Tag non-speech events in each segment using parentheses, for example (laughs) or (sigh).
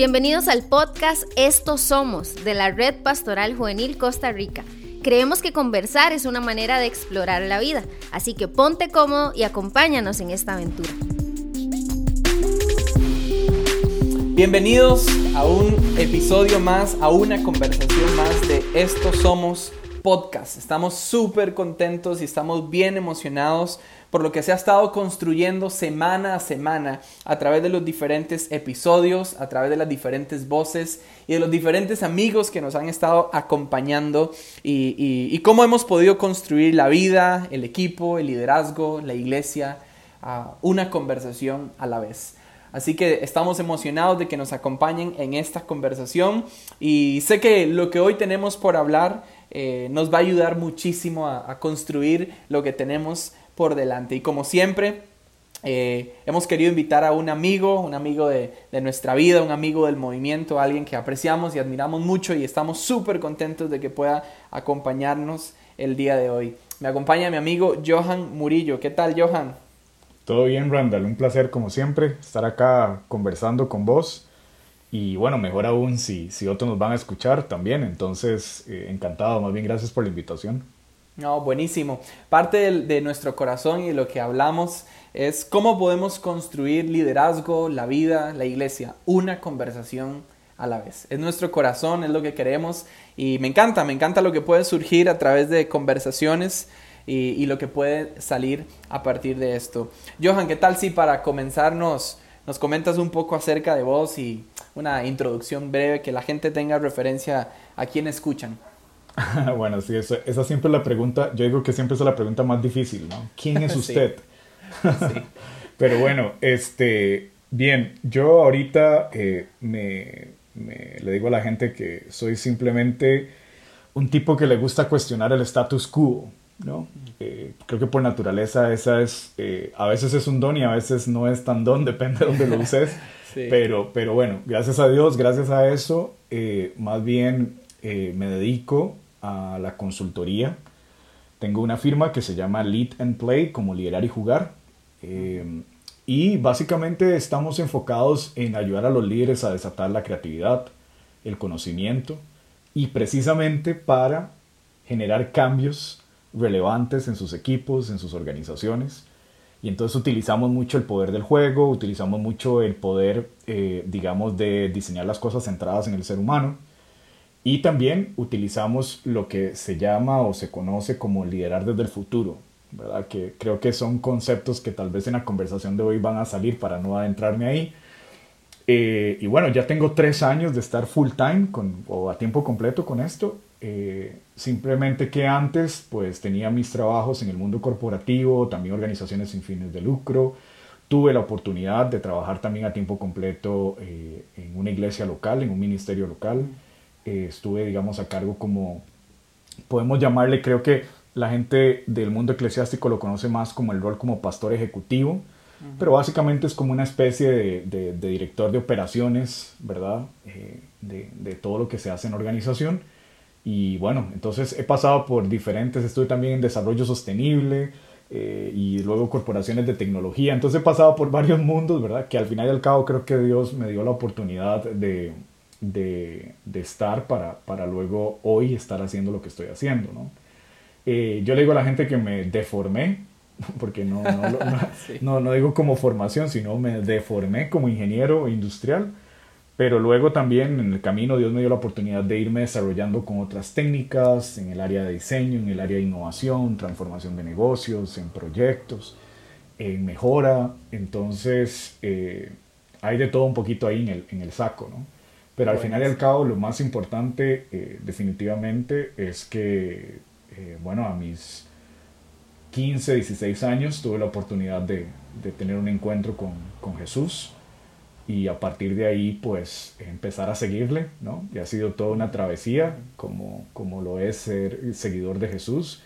Bienvenidos al podcast Estos Somos de la Red Pastoral Juvenil Costa Rica. Creemos que conversar es una manera de explorar la vida, así que ponte cómodo y acompáñanos en esta aventura. Bienvenidos a un episodio más, a una conversación más de Estos Somos Podcast. Estamos súper contentos y estamos bien emocionados por lo que se ha estado construyendo semana a semana a través de los diferentes episodios, a través de las diferentes voces y de los diferentes amigos que nos han estado acompañando y, cómo hemos podido construir la vida, el equipo, el liderazgo, la iglesia, una conversación a la vez. Así que estamos emocionados de que nos acompañen en esta conversación y sé que lo que hoy tenemos por hablar eh, nos va a ayudar muchísimo a, construir lo que tenemos por delante. Y como siempre, eh, hemos querido invitar a un amigo, un amigo de, nuestra vida, un amigo del movimiento, alguien que apreciamos y admiramos mucho y estamos súper contentos de que pueda acompañarnos el día de hoy. Me acompaña mi amigo Johan Murillo. ¿Qué tal, Johan? Todo bien, Randall. Un placer, como siempre, estar acá conversando con vos. Y bueno, mejor aún si, si otros nos van a escuchar también. Entonces, eh, encantado. Más bien, gracias por la invitación. No, buenísimo. Parte de, nuestro corazón y lo que hablamos es cómo podemos construir liderazgo, la vida, la iglesia, una conversación a la vez. Es nuestro corazón, es lo que queremos y me encanta, me encanta lo que puede surgir a través de conversaciones y, lo que puede salir a partir de esto. Johan, ¿qué tal si para comenzarnos nos comentas un poco acerca de vos y una introducción breve que la gente tenga referencia a quien escuchan? (laughs) bueno, sí, esa, esa, siempre es la pregunta, yo digo que siempre es la pregunta más difícil, ¿no? ¿Quién es (laughs) usted? sí. (laughs) Pero bueno, este, bien, yo ahorita eh, me, le digo a la gente que soy simplemente un tipo que le gusta cuestionar el status quo, ¿no? Eh, creo que por naturaleza esa es, eh, a veces es un don y a veces no es tan don, (laughs) depende de dónde lo uses. (laughs) sí. pero, pero bueno, gracias a Dios, gracias a eso, más bien me dedico a la consultoría. Tengo una firma que se llama Lead and Play, como liderar y jugar. Eh, y básicamente estamos enfocados en ayudar a los líderes a desatar la creatividad, el conocimiento y precisamente para generar cambios relevantes en sus equipos, en sus organizaciones. Y entonces utilizamos mucho el poder del juego, utilizamos mucho el poder, eh, digamos, de diseñar las cosas centradas en el ser humano y también utilizamos lo que se llama o se conoce como liderar desde el futuro, ¿verdad? Que creo que son conceptos que tal vez en la conversación de hoy van a salir para no adentrarme ahí. Eh, y bueno, ya tengo tres años de estar full time con, o a tiempo completo con esto. Eh, simplemente que antes pues tenía mis trabajos en el mundo corporativo, también organizaciones sin fines de lucro. Tuve la oportunidad de trabajar también a tiempo completo eh, en una iglesia local, en un ministerio local. Eh, estuve, digamos, a cargo como, podemos llamarle, creo que la gente del mundo eclesiástico lo conoce más como el rol como pastor ejecutivo, pero básicamente es como una especie de, director de operaciones, ¿verdad? Eh, de, todo lo que se hace en organización. Y bueno, entonces he pasado por diferentes, estuve también en desarrollo sostenible eh, y luego corporaciones de tecnología, entonces he pasado por varios mundos, ¿verdad? Que al final y al cabo creo que Dios me dio la oportunidad de, de, estar para, para, luego hoy estar haciendo lo que estoy haciendo, ¿no? Eh, yo le digo a la gente que me deformé, (laughs) porque no, (laughs) no, no, digo como formación, sino me deformé como ingeniero industrial, pero luego también en el camino Dios me dio la oportunidad de irme desarrollando con otras técnicas en el área de diseño, en el área de innovación, transformación de negocios, en proyectos, en mejora, entonces eh, hay de todo un poquito ahí en el, en el saco, ¿no? Pero al final y al cabo, lo más importante eh, definitivamente es que, eh, bueno, a mis 15, 16 años tuve la oportunidad de, de tener un encuentro con, con, Jesús y a partir de ahí, pues, empezar a seguirle, ¿no? Y ha sido toda una travesía, como, como lo es ser seguidor de Jesús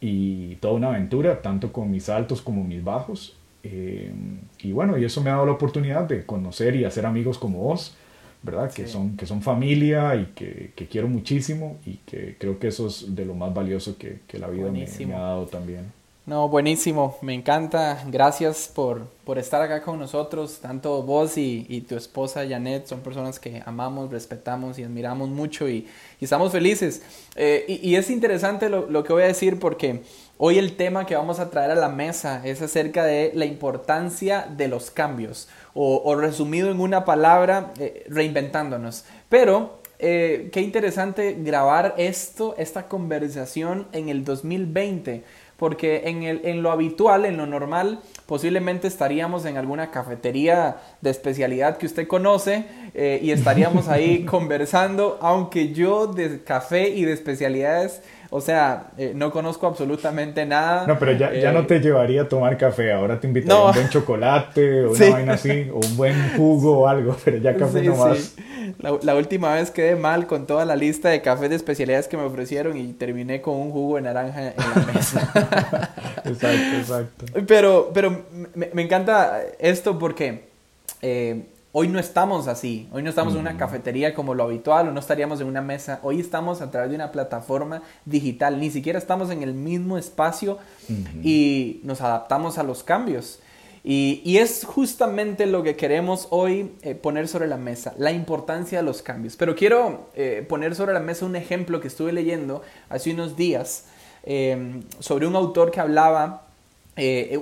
y toda una aventura, tanto con mis altos como mis bajos. Eh, y bueno, y eso me ha dado la oportunidad de conocer y hacer amigos como vos ¿verdad? Que, son, que son familia y que, que, quiero muchísimo y que creo que eso es de lo más valioso que, que la vida me, ha dado también. No, buenísimo, me encanta. Gracias por, por estar acá con nosotros. Tanto vos y, y, tu esposa Janet son personas que amamos, respetamos y admiramos mucho y, y estamos felices. Eh, y, es interesante lo, lo, que voy a decir porque hoy el tema que vamos a traer a la mesa es acerca de la importancia de los cambios o, o resumido en una palabra, eh, reinventándonos. Pero eh, qué interesante grabar esto, esta conversación en el 2020 porque en, el, en lo habitual, en lo normal, posiblemente estaríamos en alguna cafetería de especialidad que usted conoce eh, y estaríamos ahí (laughs) conversando, aunque yo de café y de especialidades o sea, eh, no conozco absolutamente nada. No, pero ya, ya no eh, te llevaría a tomar café. Ahora te invitaría a un buen chocolate o (laughs) una vaina así, o un buen jugo o algo, (laughs) pero ya café no más. La, la, última vez quedé mal con toda la lista de cafés de especialidades que me ofrecieron y terminé con un jugo de naranja en la mesa. (laughs) exacto, exacto. Pero, pero me, me encanta esto porque eh, Hoy no estamos así, hoy no estamos en una cafetería como lo habitual o no estaríamos en una mesa, hoy estamos a través de una plataforma digital, ni siquiera estamos en el mismo espacio y nos adaptamos a los cambios. Y, es justamente lo que queremos hoy eh, poner sobre la mesa, la importancia de los cambios. Pero quiero eh, poner sobre la mesa un ejemplo que estuve leyendo hace unos días eh, sobre un autor que hablaba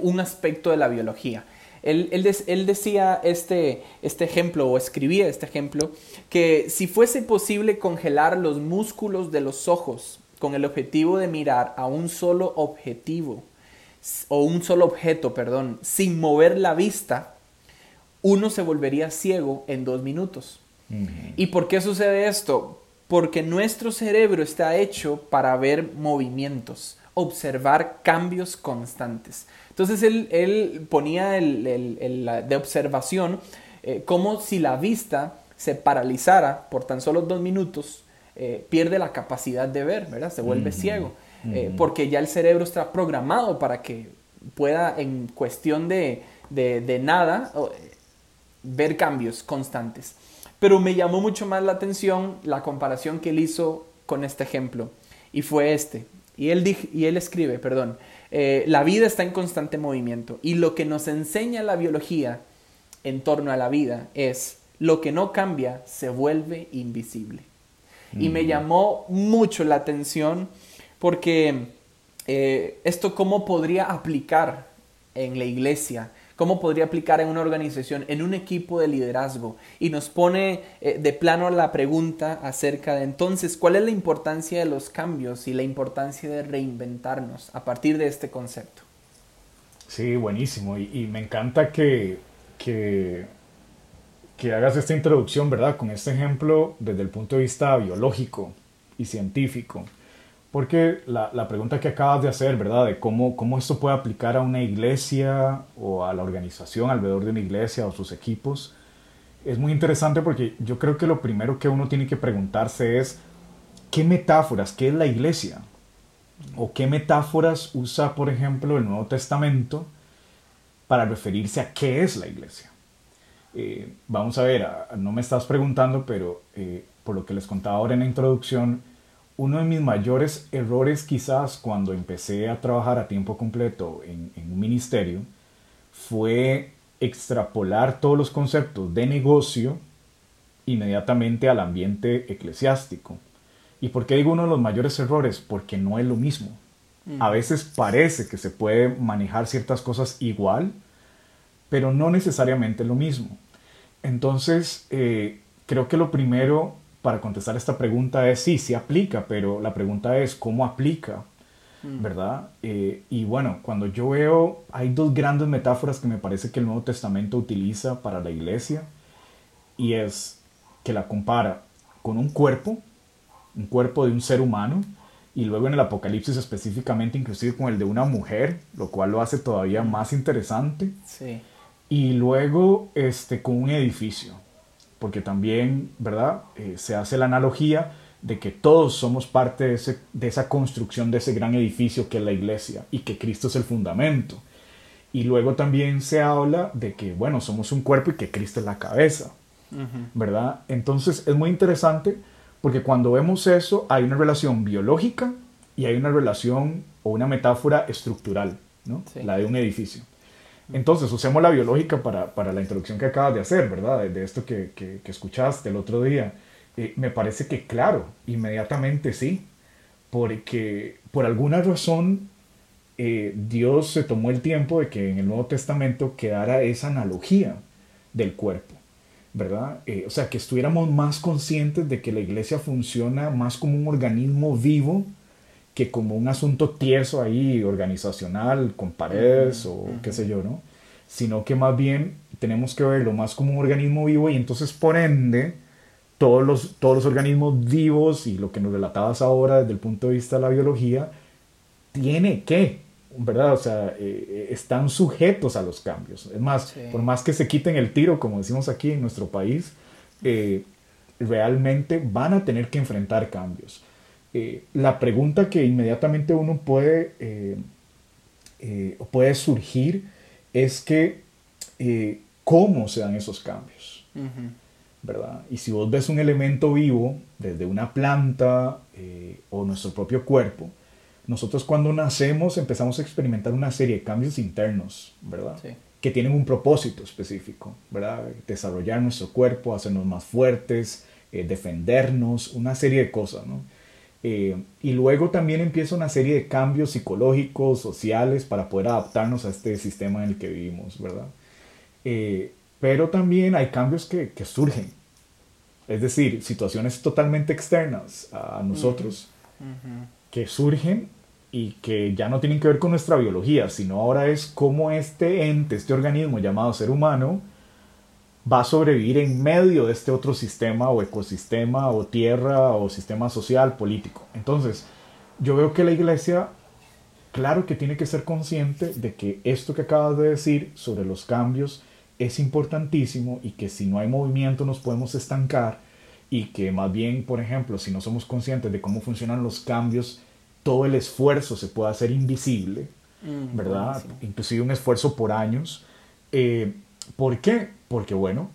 un aspecto de la biología. Él, decía este, este ejemplo, o escribía este ejemplo, que si fuese posible congelar los músculos de los ojos con el objetivo de mirar a un solo objetivo, o un solo objeto, perdón, sin mover la vista, uno se volvería ciego en dos minutos. ¿Y por qué sucede esto? Porque nuestro cerebro está hecho para ver movimientos, observar cambios constantes. Entonces él, ponía el, de observación eh, como si la vista se paralizara por tan solo dos minutos, eh, pierde la capacidad de ver, ¿verdad? Se vuelve ciego, eh, porque ya el cerebro está programado para que pueda en cuestión de, de nada ver cambios constantes. Pero me llamó mucho más la atención la comparación que él hizo con este ejemplo, y fue este. Y él, y él escribe, perdón, eh, la vida está en constante movimiento y lo que nos enseña la biología en torno a la vida es lo que no cambia se vuelve invisible. Y me llamó mucho la atención porque eh, esto cómo podría aplicar en la iglesia cómo podría aplicar en una organización, en un equipo de liderazgo. Y nos pone eh, de plano la pregunta acerca de entonces, ¿cuál es la importancia de los cambios y la importancia de reinventarnos a partir de este concepto? Sí, buenísimo. Y, me encanta que, que, que hagas esta introducción, ¿verdad? Con este ejemplo desde el punto de vista biológico y científico. Porque la, pregunta que acabas de hacer, ¿verdad? De cómo, cómo esto puede aplicar a una iglesia o a la organización alrededor de una iglesia o sus equipos, es muy interesante porque yo creo que lo primero que uno tiene que preguntarse es, ¿qué metáforas, qué es la iglesia? ¿O qué metáforas usa, por ejemplo, el Nuevo Testamento para referirse a qué es la iglesia? Eh, vamos a ver, no me estás preguntando, pero eh, por lo que les contaba ahora en la introducción, uno de mis mayores errores quizás cuando empecé a trabajar a tiempo completo en, un ministerio fue extrapolar todos los conceptos de negocio inmediatamente al ambiente eclesiástico. ¿Y por qué digo uno de los mayores errores? Porque no es lo mismo. A mm. veces parece que se puede manejar ciertas cosas igual, pero no necesariamente lo mismo. Entonces, eh, creo que lo primero para contestar esta pregunta es sí, sí aplica, pero la pregunta es cómo aplica, mm. ¿verdad? Eh, y bueno, cuando yo veo, hay dos grandes metáforas que me parece que el Nuevo Testamento utiliza para la iglesia, y es que la compara con un cuerpo, un cuerpo de un ser humano, y luego en el Apocalipsis específicamente inclusive con el de una mujer, lo cual lo hace todavía más interesante. Sí. Y luego este, con un edificio porque también, ¿verdad? Eh, se hace la analogía de que todos somos parte de, ese, de esa construcción, de ese gran edificio que es la iglesia y que Cristo es el fundamento. Y luego también se habla de que, bueno, somos un cuerpo y que Cristo es la cabeza, ¿verdad? Entonces es muy interesante porque cuando vemos eso hay una relación biológica y hay una relación o una metáfora estructural. ¿no? La de un edificio. Entonces, usemos la biológica para, para, la introducción que acabas de hacer, ¿verdad? De, esto que, que, escuchaste el otro día. Eh, me parece que, claro, inmediatamente sí, porque por alguna razón eh, Dios se tomó el tiempo de que en el Nuevo Testamento quedara esa analogía del cuerpo, ¿verdad? Eh, o sea, que estuviéramos más conscientes de que la iglesia funciona más como un organismo vivo que como un asunto tieso ahí, organizacional, con paredes o qué sé yo, ¿no? Sino que más bien tenemos que verlo más como un organismo vivo y entonces por ende todos los, todos los organismos vivos y lo que nos relatabas ahora desde el punto de vista de la biología, tiene que, ¿verdad? O sea, eh, eh, están sujetos a los cambios. Es más, por más que se quiten el tiro, como decimos aquí en nuestro país, eh, realmente van a tener que enfrentar cambios. La pregunta que inmediatamente uno puede, puede surgir es que, ¿cómo se dan esos cambios? ¿verdad? Y si vos ves un elemento vivo, desde una planta eh, o nuestro propio cuerpo, nosotros cuando nacemos empezamos a experimentar una serie de cambios internos, ¿verdad? Que tienen un propósito específico, ¿verdad? Desarrollar nuestro cuerpo, hacernos más fuertes, eh, defendernos, una serie de cosas, ¿no? Eh, y luego también empieza una serie de cambios psicológicos, sociales, para poder adaptarnos a este sistema en el que vivimos, ¿verdad? Pero también hay cambios que, surgen. Es decir, situaciones totalmente externas a nosotros que surgen y que ya no tienen que ver con nuestra biología, sino ahora es cómo este ente, este organismo llamado ser humano, va a sobrevivir en medio de este otro sistema o ecosistema o tierra o sistema social, político. Entonces, yo veo que la iglesia, claro que tiene que ser consciente de que esto que acabas de decir sobre los cambios, es importantísimo y que si no hay movimiento nos podemos estancar y que más bien, por ejemplo, si no somos conscientes de cómo funcionan los cambios, todo el esfuerzo se puede hacer invisible, mm, ¿verdad? Inclusive un esfuerzo por años. Eh, ¿Por qué? Porque bueno,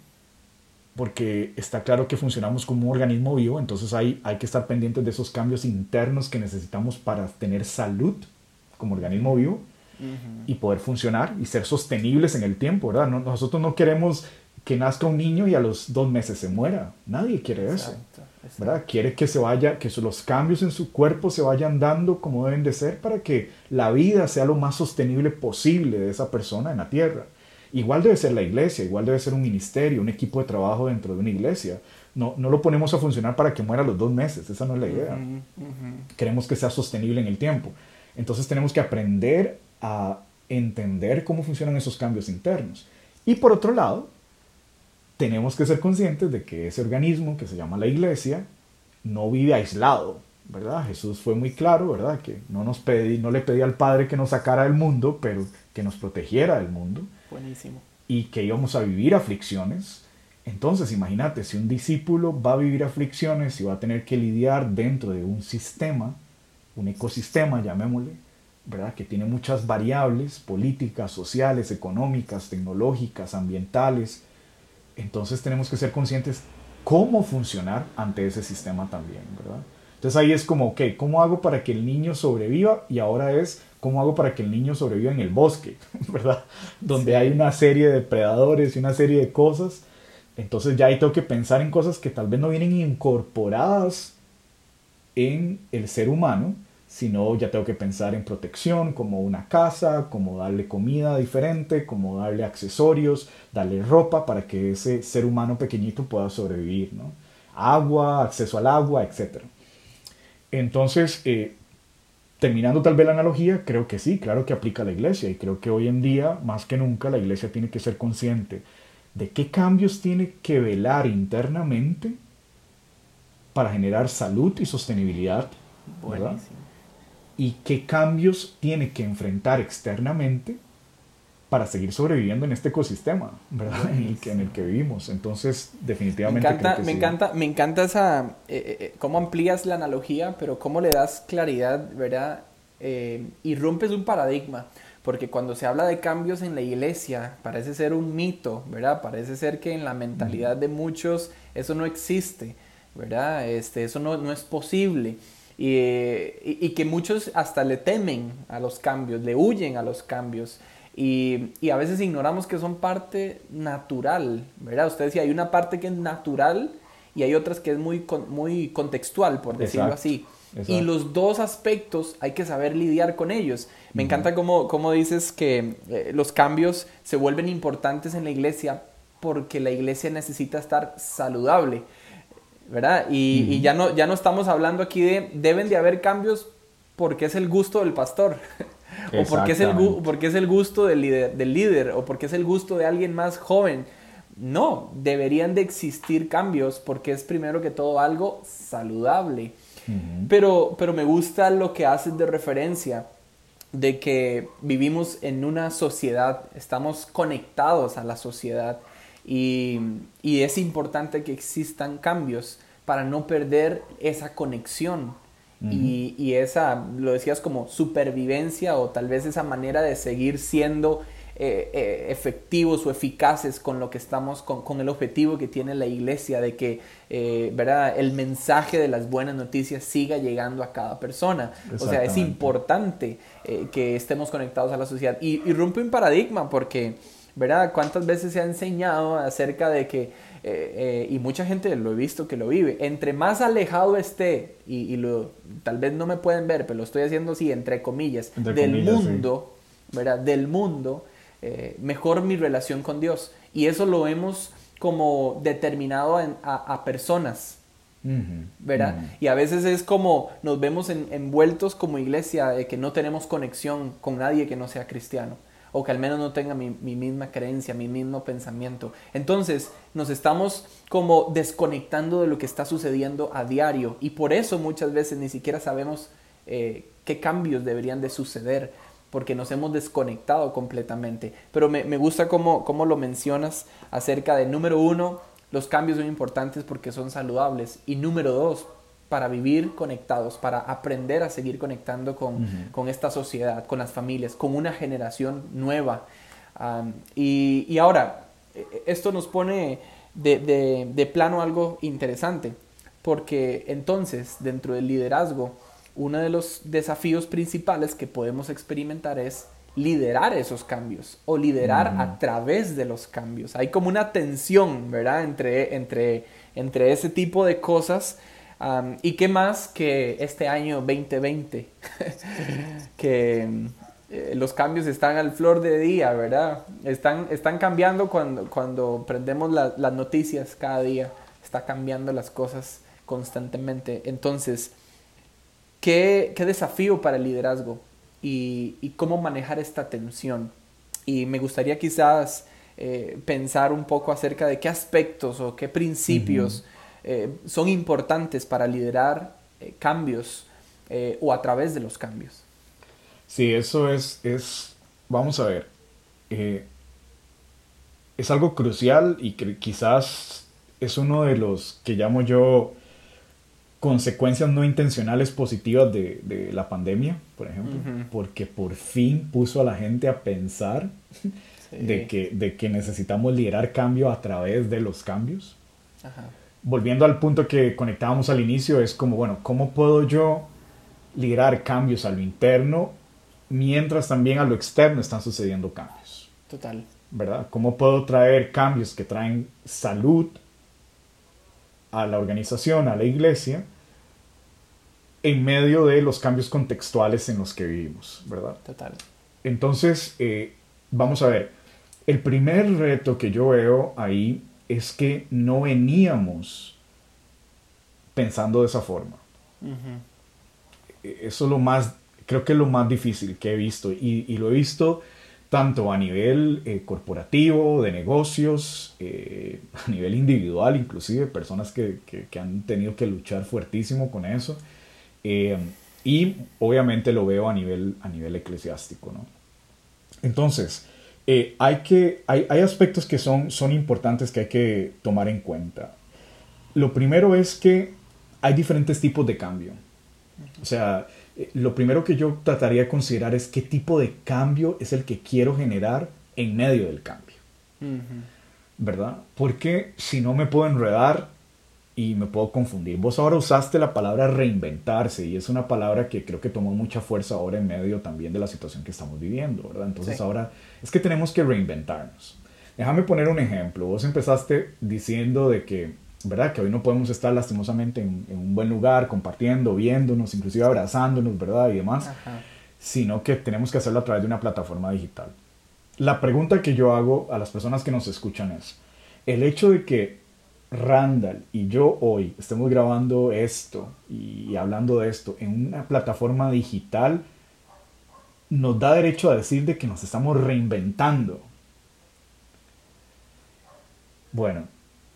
porque está claro que funcionamos como un organismo vivo, entonces hay, hay que estar pendientes de esos cambios internos que necesitamos para tener salud como organismo vivo y poder funcionar y ser sostenibles en el tiempo, ¿verdad? nosotros no queremos que nazca un niño y a los dos meses se muera. Nadie quiere eso. ¿verdad? Quiere que se vaya, que los cambios en su cuerpo se vayan dando como deben de ser para que la vida sea lo más sostenible posible de esa persona en la tierra. Igual debe ser la iglesia, igual debe ser un ministerio, un equipo de trabajo dentro de una iglesia. No, no lo ponemos a funcionar para que muera los dos meses, esa no es la idea. Queremos que sea sostenible en el tiempo. Entonces tenemos que aprender a entender cómo funcionan esos cambios internos. Y por otro lado, tenemos que ser conscientes de que ese organismo que se llama la iglesia no vive aislado, ¿verdad? Jesús fue muy claro, ¿verdad? Que no, nos pedí, no le pedía al Padre que nos sacara del mundo, pero que nos protegiera del mundo. Buenísimo. Y que íbamos a vivir aflicciones. Entonces, imagínate, si un discípulo va a vivir aflicciones y va a tener que lidiar dentro de un sistema, un ecosistema, llamémosle, ¿verdad? que tiene muchas variables políticas, sociales, económicas, tecnológicas, ambientales. Entonces tenemos que ser conscientes cómo funcionar ante ese sistema también, ¿verdad? Entonces ahí es como, ok, ¿cómo hago para que el niño sobreviva? Y ahora es, ¿cómo hago para que el niño sobreviva en el bosque? (laughs) ¿Verdad? Donde hay una serie de depredadores y una serie de cosas. Entonces ya ahí tengo que pensar en cosas que tal vez no vienen incorporadas en el ser humano, sino ya tengo que pensar en protección, como una casa, como darle comida diferente, como darle accesorios, darle ropa para que ese ser humano pequeñito pueda sobrevivir, ¿no? Agua, acceso al agua, etc. Entonces, eh, terminando tal vez la analogía, creo que sí, claro que aplica a la iglesia y creo que hoy en día, más que nunca, la iglesia tiene que ser consciente de qué cambios tiene que velar internamente para generar salud y sostenibilidad. Y qué cambios tiene que enfrentar externamente para seguir sobreviviendo en este ecosistema, ¿verdad? En el, que, en el que vivimos. Entonces, definitivamente. Me encanta, me, encanta me encanta esa. Eh, eh, eh, cómo amplías la analogía, pero cómo le das claridad, ¿verdad? y rompes un paradigma. Porque cuando se habla de cambios en la iglesia, parece ser un mito, ¿verdad? Parece ser que en la mentalidad de muchos eso no existe, ¿verdad? Este, eso no, no es posible. y, que muchos hasta le temen a los cambios, le huyen a los cambios. Y, y, a veces ignoramos que son parte natural, ¿verdad? Usted decía, hay una parte que es natural y hay otras que es muy, muy contextual, por decirlo así. Y los dos aspectos hay que saber lidiar con ellos. Me encanta cómo, cómo, dices que eh, los cambios se vuelven importantes en la iglesia porque la iglesia necesita estar saludable. ¿verdad? Y, ya, no, ya no estamos hablando aquí de deben de haber cambios porque es el gusto del pastor, (laughs) o porque es, el, porque es el gusto del líder, del líder, o porque es el gusto de alguien más joven. No, deberían de existir cambios porque es primero que todo algo saludable. pero, pero me gusta lo que haces de referencia de que vivimos en una sociedad, estamos conectados a la sociedad y, es importante que existan cambios para no perder esa conexión y, esa, lo decías como supervivencia o tal vez esa manera de seguir siendo eh, eh, efectivos o eficaces con lo que estamos, con, el objetivo que tiene la iglesia de que eh, ¿verdad? el mensaje de las buenas noticias siga llegando a cada persona. O sea, es importante que estemos conectados a la sociedad. Y, y rompe un paradigma porque ¿verdad? ¿Cuántas veces se ha enseñado acerca de que, eh, eh, y mucha gente lo he visto que lo vive, entre más alejado esté, y, lo, tal vez no me pueden ver, pero lo estoy haciendo así, entre comillas, del mundo, ¿verdad? Del mundo, eh, mejor mi relación con Dios. Y eso lo hemos como determinado a, personas, ¿verdad? Y a veces es como nos vemos envueltos como iglesia de que no tenemos conexión con nadie que no sea cristiano o que al menos no tenga mi, misma creencia, mi mismo pensamiento. Entonces nos estamos como desconectando de lo que está sucediendo a diario y por eso muchas veces ni siquiera sabemos eh, qué cambios deberían de suceder porque nos hemos desconectado completamente. Pero me, gusta cómo, cómo lo mencionas acerca de, número uno, los cambios son importantes porque son saludables y número dos, para vivir conectados, para aprender a seguir conectando con, esta sociedad, con las familias, con una generación nueva. y, ahora, e, e, esto nos pone de, plano algo interesante, porque entonces dentro del liderazgo, uno de los desafíos principales que podemos experimentar es liderar esos cambios o liderar a través de los cambios. Hay como una tensión, ¿verdad? Entre, entre, entre ese tipo de cosas ¿Y qué más que este año 2020? (laughs) que eh, los cambios están al flor de día, ¿verdad? Están, están cambiando cuando, cuando prendemos las noticias cada día. Está cambiando las cosas constantemente. Entonces, ¿qué, qué desafío para el liderazgo? Y, y, cómo manejar esta tensión. Y me gustaría quizás eh, pensar un poco acerca de qué aspectos o qué principios eh, son importantes para liderar eh, cambios eh, o a través de los cambios. Sí, eso es, es vamos a ver, es algo crucial y que quizás es uno de los que llamo yo consecuencias no intencionales positivas de, la pandemia, por ejemplo, porque por fin puso a la gente a pensar (laughs) de, que, de que necesitamos liderar cambio a través de los cambios. Ajá volviendo al punto que conectábamos al inicio, es como, bueno, ¿cómo puedo yo liderar cambios a lo interno mientras también a lo externo están sucediendo cambios? Total. ¿Verdad? ¿Cómo puedo traer cambios que traen salud a la organización, a la iglesia, en medio de los cambios contextuales en los que vivimos, ¿verdad? Total. Entonces, eh, vamos a ver, el primer reto que yo veo ahí es que no veníamos pensando de esa forma. E-, eso es lo más, creo que es lo más difícil que he visto y, lo he visto tanto a nivel eh, corporativo, de negocios, eh, (laughs) a nivel individual, inclusive personas que, han tenido que luchar fuertísimo con eso. Eh, y obviamente lo veo a nivel, a nivel eclesiástico. ¿no? Entonces, eh, hay, que, hay, hay, aspectos que son, son importantes que hay que tomar en cuenta. Lo primero es que hay diferentes tipos de cambio. O sea, eh, lo primero que yo trataría de considerar es qué tipo de cambio es el que quiero generar en medio del cambio. ¿Verdad? Porque si no me puedo enredar y me puedo confundir. Vos ahora usaste la palabra reinventarse y es una palabra que creo que tomó mucha fuerza ahora en medio también de la situación que estamos viviendo, ¿verdad? Entonces ahora es que tenemos que reinventarnos. Déjame poner un ejemplo. Vos empezaste diciendo de que, ¿verdad? Que hoy no podemos estar lastimosamente en, un buen lugar, compartiendo, viéndonos, inclusive abrazándonos, ¿verdad? Y demás, sino que tenemos que hacerlo a través de una plataforma digital. La pregunta que yo hago a las personas que nos escuchan es, el hecho de que Randall y yo hoy estemos grabando esto y hablando de esto en una plataforma digital, nos da derecho a decir de que nos estamos reinventando. Bueno,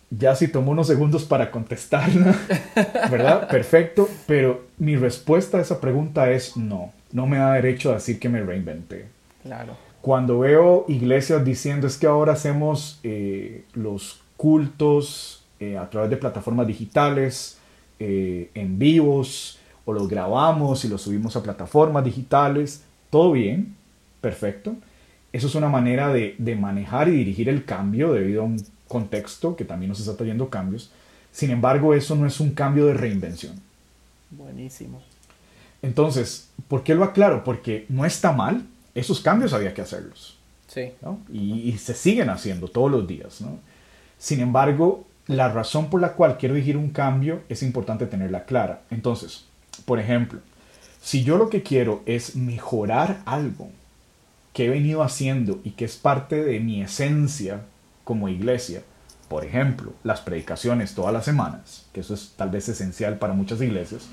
ya si tomó unos segundos para contestarla, (laughs) ¿verdad? Perfecto, pero mi respuesta a esa pregunta es no, no me da derecho a decir que me reinventé. Claro. Cuando veo iglesias diciendo es que ahora hacemos eh, los cultos eh, a través de plataformas digitales, eh, en vivos, o los grabamos y los subimos a plataformas digitales, todo bien, perfecto. Eso es una manera de, de manejar y dirigir el cambio debido a un contexto que también nos está trayendo cambios. Sin embargo, eso no es un cambio de reinvención. Buenísimo. Entonces, ¿por qué lo aclaro? Porque no está mal, esos cambios había que hacerlos. Sí. Y, se siguen haciendo todos los días. ¿no? Sin embargo, la razón por la cual quiero dirigir un cambio es importante tenerla clara. Entonces, por ejemplo, si yo lo que quiero es mejorar algo que he venido haciendo y que es parte de mi esencia como iglesia, por ejemplo, las predicaciones todas las semanas, que eso es tal vez esencial para muchas iglesias,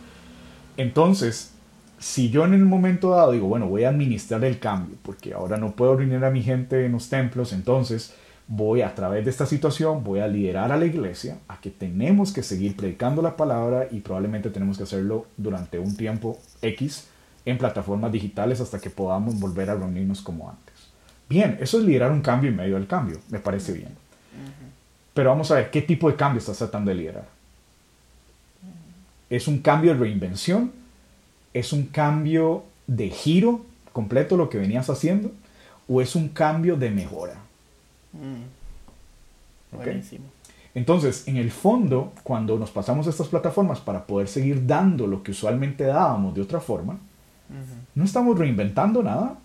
entonces, si yo en el momento dado digo, bueno, voy a administrar el cambio, porque ahora no puedo reunir a mi gente en los templos, entonces voy a través de esta situación, voy a liderar a la iglesia a que tenemos que seguir predicando la palabra y probablemente tenemos que hacerlo durante un tiempo X en plataformas digitales hasta que podamos volver a reunirnos como antes. Bien, eso es liderar un cambio en medio del cambio, me parece bien. Pero vamos a ver, ¿qué tipo de cambio estás tratando de liderar? ¿Es un cambio de reinvención? ¿Es un cambio de giro completo lo que venías haciendo? ¿O es un cambio de mejora? Mm. Buenísimo. Entonces, en el fondo, cuando nos pasamos a estas plataformas para poder seguir dando lo que usualmente dábamos de otra forma, no estamos reinventando nada,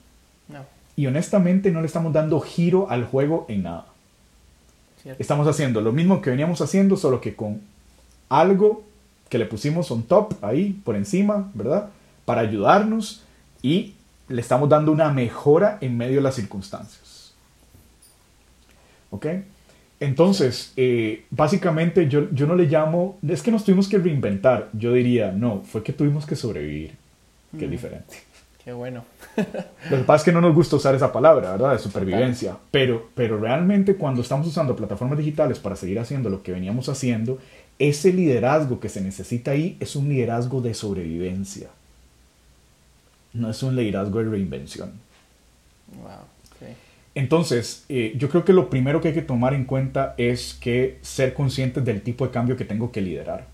y honestamente no le estamos dando giro al juego en nada. Estamos haciendo lo mismo que veníamos haciendo, solo que con algo que le pusimos on top ahí, por encima, ¿verdad? Para ayudarnos y le estamos dando una mejora en medio de las circunstancias. ¿Ok? Entonces, eh, básicamente yo, yo no le llamo, es que nos tuvimos que reinventar, yo diría, no, fue que tuvimos que sobrevivir, que es diferente. Qué bueno. (laughs) Lo que pasa es que no nos gusta usar esa palabra, ¿verdad? De supervivencia. Pero, pero realmente cuando estamos usando plataformas digitales para seguir haciendo lo que veníamos haciendo, ese liderazgo que se necesita ahí es un liderazgo de sobrevivencia. No es un liderazgo de reinvención. Wow. Entonces, eh, yo creo que lo primero que hay que tomar en cuenta es que ser conscientes del tipo de cambio que tengo que liderar.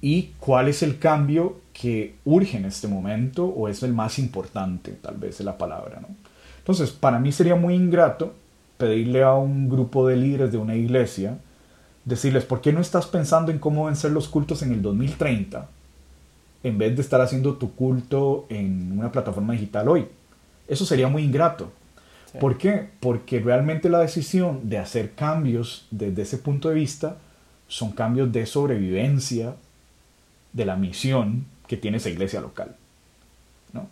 Y cuál es el cambio que urge en este momento o es el más importante, tal vez es la palabra, ¿no? Entonces, para mí sería muy ingrato pedirle a un grupo de líderes de una iglesia, decirles, ¿por qué no estás pensando en cómo vencer los cultos en el 2030 en vez de estar haciendo tu culto en una plataforma digital hoy? Eso sería muy ingrato. ¿Por qué? Porque realmente la decisión de hacer cambios desde ese punto de vista son cambios de sobrevivencia de la misión que tiene esa iglesia local. ¿no?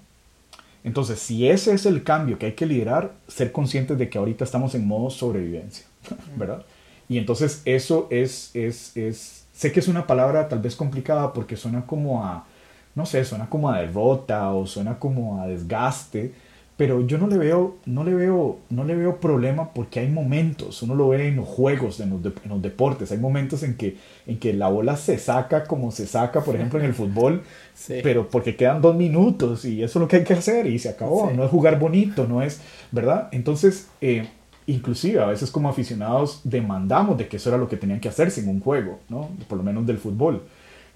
Entonces, si ese es el cambio que hay que liderar, ser conscientes de que ahorita estamos en modo sobrevivencia, (laughs) ¿verdad? Y entonces eso es, es, es, sé que es una palabra tal vez complicada porque suena como a, no sé, suena como a derrota o suena como a desgaste, pero yo no le veo, no le veo, no le veo problema porque hay momentos, uno lo ve en los juegos, en los, deportes, hay momentos en que, en que la bola se saca como se saca, por ejemplo, en el fútbol, (laughs) pero porque quedan dos minutos y eso es lo que hay que hacer y se acabó, no es jugar bonito, no es, ¿verdad? Entonces, eh, inclusive a veces como aficionados demandamos de que eso era lo que tenían que hacerse en un juego, ¿no? Por lo menos del fútbol.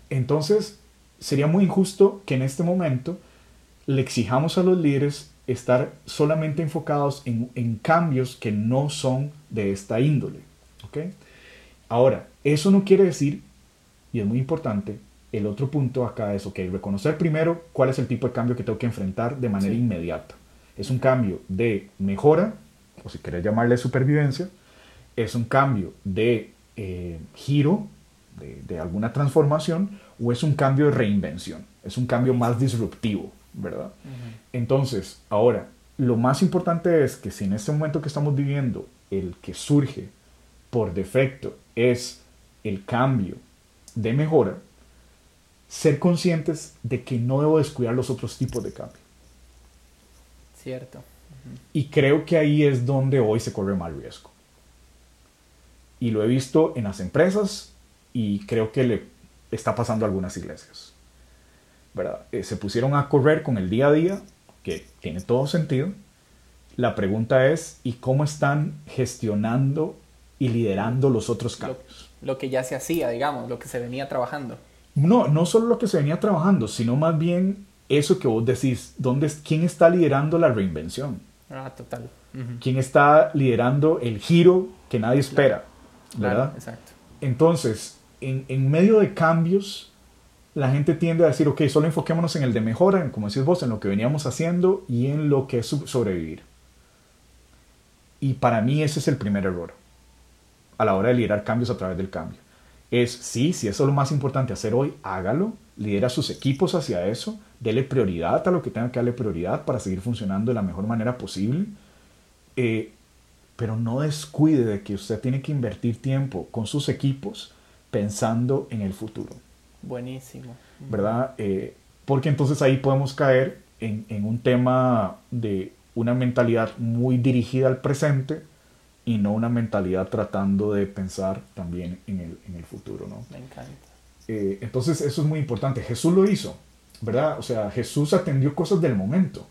Entonces, sería muy injusto que en este momento le exijamos a los líderes estar solamente enfocados en, cambios que no son de esta índole. Ahora, eso no quiere decir, y es muy importante, el otro punto acá es, ok, reconocer primero cuál es el tipo de cambio que tengo que enfrentar de manera inmediata. Es un cambio de mejora, o si querés llamarle supervivencia, es un cambio de eh, giro, de, alguna transformación, o es un cambio de reinvención, es un cambio más disruptivo, ¿verdad? Entonces, ahora, lo más importante es que si en este momento que estamos viviendo el que surge por defecto es el cambio de mejora, ser conscientes de que no debo descuidar los otros tipos de cambio. Cierto. Y creo que ahí es donde hoy se corre mal riesgo. Y lo he visto en las empresas y creo que le está pasando a algunas iglesias. ¿Verdad? Eh, se pusieron a correr con el día a día, que tiene todo sentido. La pregunta es, ¿y cómo están gestionando y liderando los otros cambios? Lo, que ya se hacía, digamos, lo que se venía trabajando. No, no solo lo que se venía trabajando, sino más bien eso que vos decís, ¿dónde, ¿quién está liderando la reinvención? Ah, total. ¿Quién está liderando el giro que nadie espera? ¿Verdad? exacto. Entonces, en, en medio de cambios, la gente tiende a decir, ok, solo enfoquémonos en el de mejora, en, como decís vos, en lo que veníamos haciendo y en lo que es sobrevivir. Y para mí ese es el primer error a la hora de liderar cambios a través del cambio. Es, sí, si eso es lo más importante hacer hoy, hágalo, lidera sus equipos hacia eso, dele prioridad a lo que tenga que darle prioridad para seguir funcionando de la mejor manera posible. Eh, pero no descuide de que usted tiene que invertir tiempo con sus equipos pensando en el futuro. Buenísimo. ¿Verdad? Eh, porque entonces ahí podemos caer en, en, un tema de una mentalidad muy dirigida al presente y no una mentalidad tratando de pensar también en el, en el futuro, ¿no? Me encanta. Eh, entonces eso es muy importante. Jesús lo hizo, ¿verdad? O sea, Jesús atendió cosas del momento,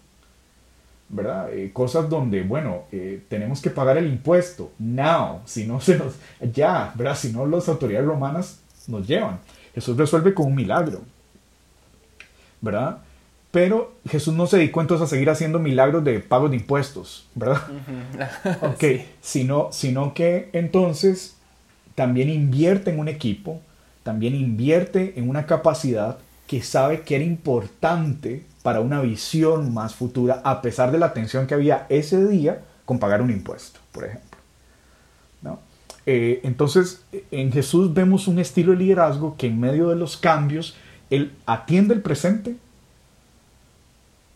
¿verdad? Eh, cosas donde, bueno, tenemos que pagar el impuesto, now, si no se nos, ya, ¿verdad? Si no las autoridades romanas nos llevan. Jesús resuelve con un milagro. ¿Verdad? Pero Jesús no se dedicó entonces a seguir haciendo milagros de pago de impuestos, ¿verdad? (laughs) ok, sino, sino que entonces también invierte en un equipo, también invierte en una capacidad que sabe que era importante para una visión más futura, a pesar de la tensión que había ese día con pagar un impuesto, por ejemplo. Eh, entonces, en Jesús vemos un estilo de liderazgo que en medio de los cambios, Él atiende el presente,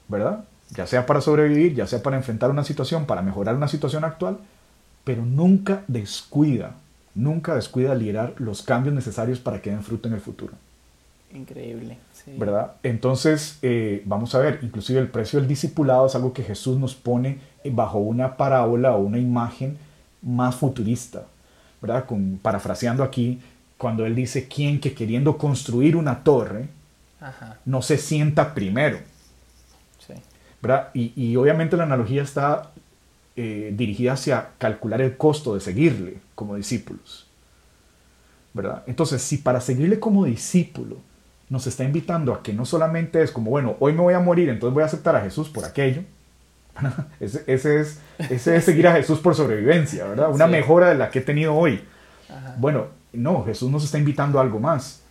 ¿verdad? Ya sea para sobrevivir, ya sea para enfrentar una situación, para mejorar una situación actual, pero nunca descuida, nunca descuida liderar los cambios necesarios para que den fruto en el futuro. Increíble. ¿Verdad? Entonces, eh, vamos a ver, inclusive el precio del discipulado es algo que Jesús nos pone bajo una parábola o una imagen más futurista. ¿Verdad? Con, parafraseando aquí, cuando él dice, ¿quién que queriendo construir una torre no se sienta primero? ¿verdad? Y, obviamente la analogía está eh, dirigida hacia calcular el costo de seguirle como discípulos. ¿verdad? Entonces, si para seguirle como discípulo nos está invitando a que no solamente es como, bueno, hoy me voy a morir, entonces voy a aceptar a Jesús por aquello, (laughs) ese, es, ese es seguir a Jesús por sobrevivencia, ¿verdad? Una mejora de la que he tenido hoy. Bueno, no, Jesús nos está invitando a algo más.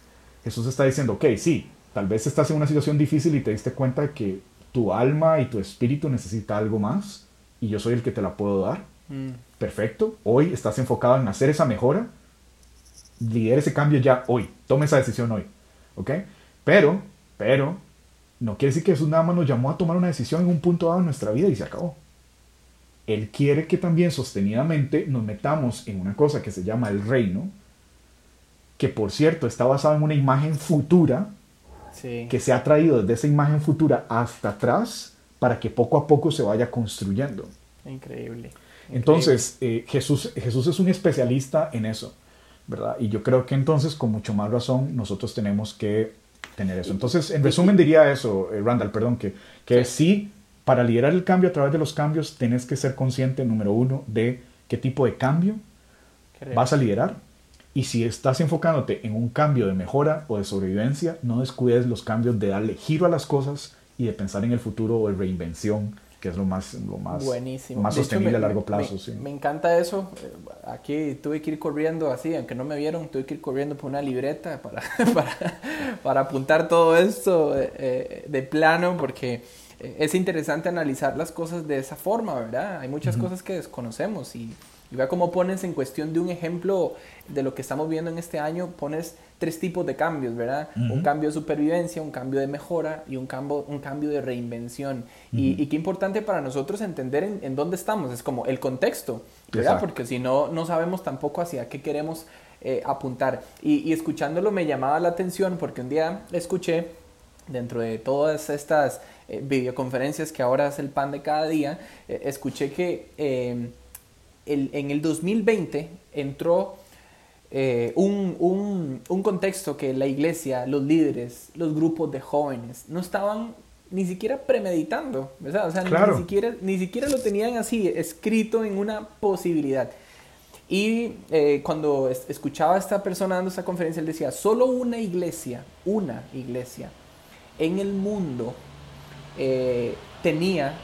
Jesús está diciendo, ok, sí, tal vez estás en una situación difícil y te diste cuenta de que tu alma y tu espíritu necesita algo más y yo soy el que te la puedo dar. Mm. Perfecto, hoy estás enfocado en hacer esa mejora. Lidera ese cambio ya hoy, tome esa decisión hoy. ¿Ok? Pero, pero, no quiere decir que Jesús nada más nos llamó a tomar una decisión en un punto dado en nuestra vida y se acabó. Él quiere que también sostenidamente nos metamos en una cosa que se llama el reino, que por cierto está basado en una imagen futura, que se ha traído desde esa imagen futura hasta atrás para que poco a poco se vaya construyendo. Increíble. Entonces, eh, Jesús, Jesús es un especialista en eso, ¿verdad? Y yo creo que entonces, con mucho más razón, nosotros tenemos que tener eso. Entonces, en resumen diría eso, eh, Randall, perdón, que, que sí. para liderar el cambio a través de los cambios, tenés que ser consciente, número uno, de qué tipo de cambio vas a liderar. Y si estás enfocándote en un cambio de mejora o de sobrevivencia, no descuides los cambios de darle giro a las cosas y de pensar en el futuro o de reinvención que es lo más, lo más, Buenísimo. más De hecho, sostenible me- a largo plazo. Me, sí. me encanta eso. Eh, Aquí tuve que ir corriendo así, aunque no me vieron, tuve que ir corriendo por una libreta para, (laughs) para, para apuntar todo esto eh, eh, de plano, porque es interesante analizar las cosas de esa forma, ¿verdad? Hay muchas cosas que desconocemos y, y vea cómo pones en cuestión de un ejemplo de lo que estamos viendo en este año, pones tres tipos de cambios, ¿verdad? Un Ujú. cambio de supervivencia, un cambio de mejora y un cambio, un cambio de reinvención. y, y qué importante para nosotros entender en, en dónde estamos, es como el contexto, ¿verdad? Exacto. Porque si no, no sabemos tampoco hacia qué queremos eh, apuntar. Y, y escuchándolo me llamaba la atención porque un día escuché dentro de todas estas eh, videoconferencias que ahora es el pan de cada día, eh, escuché que eh, el- en el 2020 entró eh, un, un- un contexto que la iglesia, los líderes, los grupos de jóvenes no estaban ni siquiera premeditando, ¿verdad? O sea, ni- Claro. ni, siquiera, ni siquiera lo tenían así, escrito en una posibilidad. Y eh, cuando es- escuchaba a esta persona dando esta conferencia, él decía, solo una iglesia, una iglesia en el mundo eh, tenía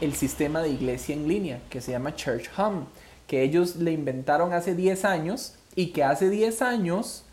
el sistema de iglesia en línea que se llama Church Hum, que ellos le inventaron hace 10 años y que hace 10 años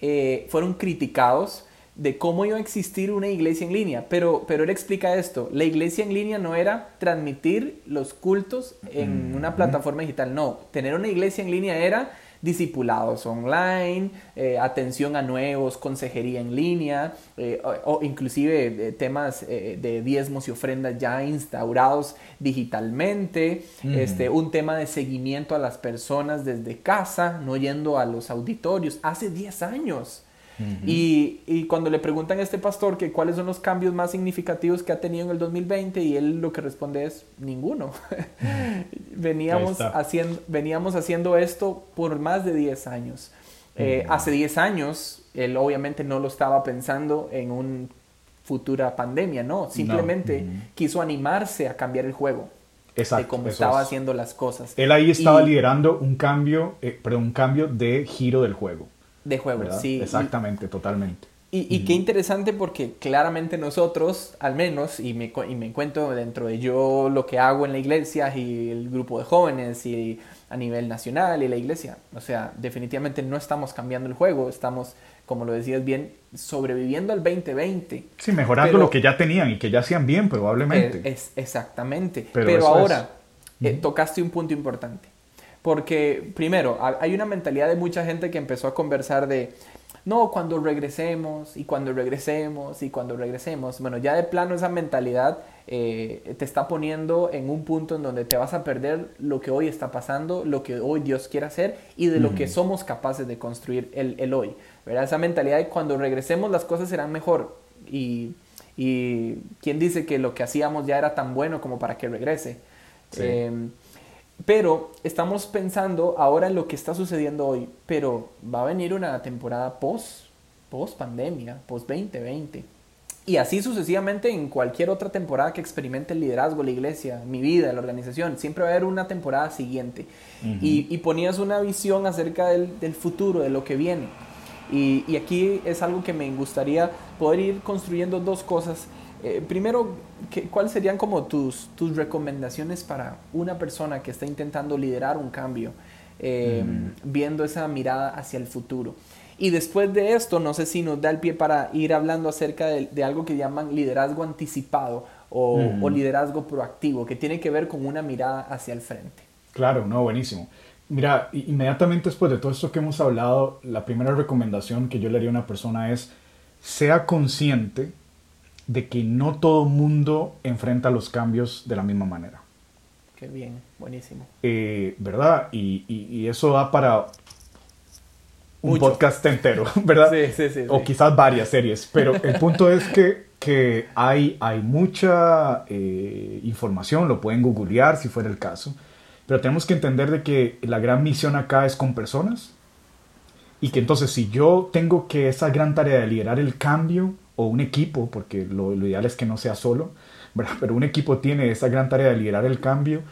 eh, fueron criticados de cómo iba a existir una iglesia en línea. Pero, pero él explica esto, la iglesia en línea no era transmitir los cultos en una plataforma digital, no, tener una iglesia en línea era discipulados online, eh, atención a nuevos, consejería en línea, eh, o, o inclusive eh, temas de diezmos y ofrendas ya instaurados digitalmente, este, un tema de seguimiento a las personas desde casa, no yendo a los auditorios, hace 10 años. Y, y cuando le preguntan a este pastor que cuáles son los cambios más significativos que ha tenido en el 2020 y él lo que responde es ninguno. (laughs) veníamos, haciendo, veníamos haciendo esto por más de 10 años. Eh, Hace 10 años él obviamente no lo estaba pensando en una futura pandemia, no, simplemente quiso animarse a cambiar el juego Exacto. de cómo estaba es. haciendo las cosas. Él ahí estaba Y- liderando un cambio, eh, perdón, un cambio de giro del juego. De juego, ¿verdad? sí. y- Exactamente, totalmente. Y, y qué interesante porque claramente nosotros, al menos, y me, y me encuentro dentro de yo lo que hago en la iglesia y el grupo de jóvenes y a nivel nacional y la iglesia, o sea, definitivamente no estamos cambiando el juego, estamos, como lo decías bien, sobreviviendo al 2020. Sí, mejorando Pero- lo que ya tenían y que ya hacían bien, probablemente. Eh, es, exactamente. Pero ahora, es. eh, tocaste un punto importante. Porque, primero, ha- hay una mentalidad de mucha gente que empezó a conversar de, no, cuando regresemos, y cuando regresemos, y cuando regresemos. Bueno, ya de plano esa mentalidad eh, te está poniendo en un punto en donde te vas a perder lo que hoy está pasando, lo que hoy Dios quiere hacer y de lo que somos capaces de construir el, el hoy. ¿verdad? Esa mentalidad de cuando regresemos las cosas serán mejor. Y, y quién dice que lo que hacíamos ya era tan bueno como para que regrese. Sí. Eh, pero estamos pensando ahora en lo que está sucediendo hoy, pero va a venir una temporada post, post pandemia, post 2020. Y así sucesivamente en cualquier otra temporada que experimente el liderazgo, la iglesia, mi vida, la organización. Siempre va a haber una temporada siguiente. Y, y ponías una visión acerca del, del futuro, de lo que viene. Y, y aquí es algo que me gustaría poder ir construyendo dos cosas. Eh, primero, ¿qué- ¿cuáles serían como tus, tus recomendaciones para una persona que está intentando liderar un cambio, eh, viendo esa mirada hacia el futuro? Y después de esto, no sé si nos da el pie para ir hablando acerca de, de algo que llaman liderazgo anticipado o, o liderazgo proactivo, que tiene que ver con una mirada hacia el frente. Claro, no, buenísimo. Mira, inmediatamente después de todo esto que hemos hablado, la primera recomendación que yo le haría a una persona es, sea consciente de que no todo mundo enfrenta los cambios de la misma manera. Qué bien, buenísimo. Eh, ¿Verdad? Y, y- y eso da para un Mucho. podcast entero, (laughs) ¿verdad? Sí, sí, sí, O sí. quizás varias series, pero el punto es que, que hay, hay mucha eh, información, lo pueden googlear si fuera el caso, pero tenemos que entender de que la gran misión acá es con personas y que entonces si yo tengo que esa gran tarea de liderar el cambio o un equipo, porque lo, lo ideal es que no sea solo, ¿verdad? pero un equipo tiene esa gran tarea de liderar el cambio,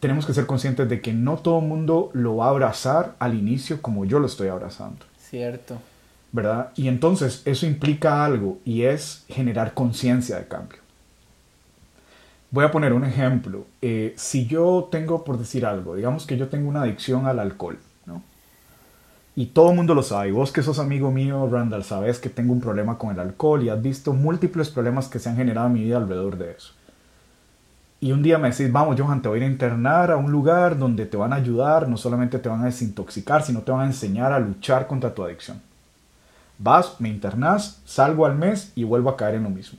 tenemos que ser conscientes de que no todo el mundo lo va a abrazar al inicio como yo lo estoy abrazando. Cierto. ¿verdad? Y entonces eso implica algo y es generar conciencia de cambio. Voy a poner un ejemplo. Eh, si yo tengo, por decir algo, digamos que yo tengo una adicción al alcohol. Y todo el mundo lo sabe. Y vos que sos amigo mío, Randall, sabes que tengo un problema con el alcohol y has visto múltiples problemas que se han generado en mi vida alrededor de eso. Y un día me decís, vamos, Johan, te voy a ir a internar a un lugar donde te van a ayudar, no solamente te van a desintoxicar, sino te van a enseñar a luchar contra tu adicción. Vas, me internas, salgo al mes y vuelvo a caer en lo mismo.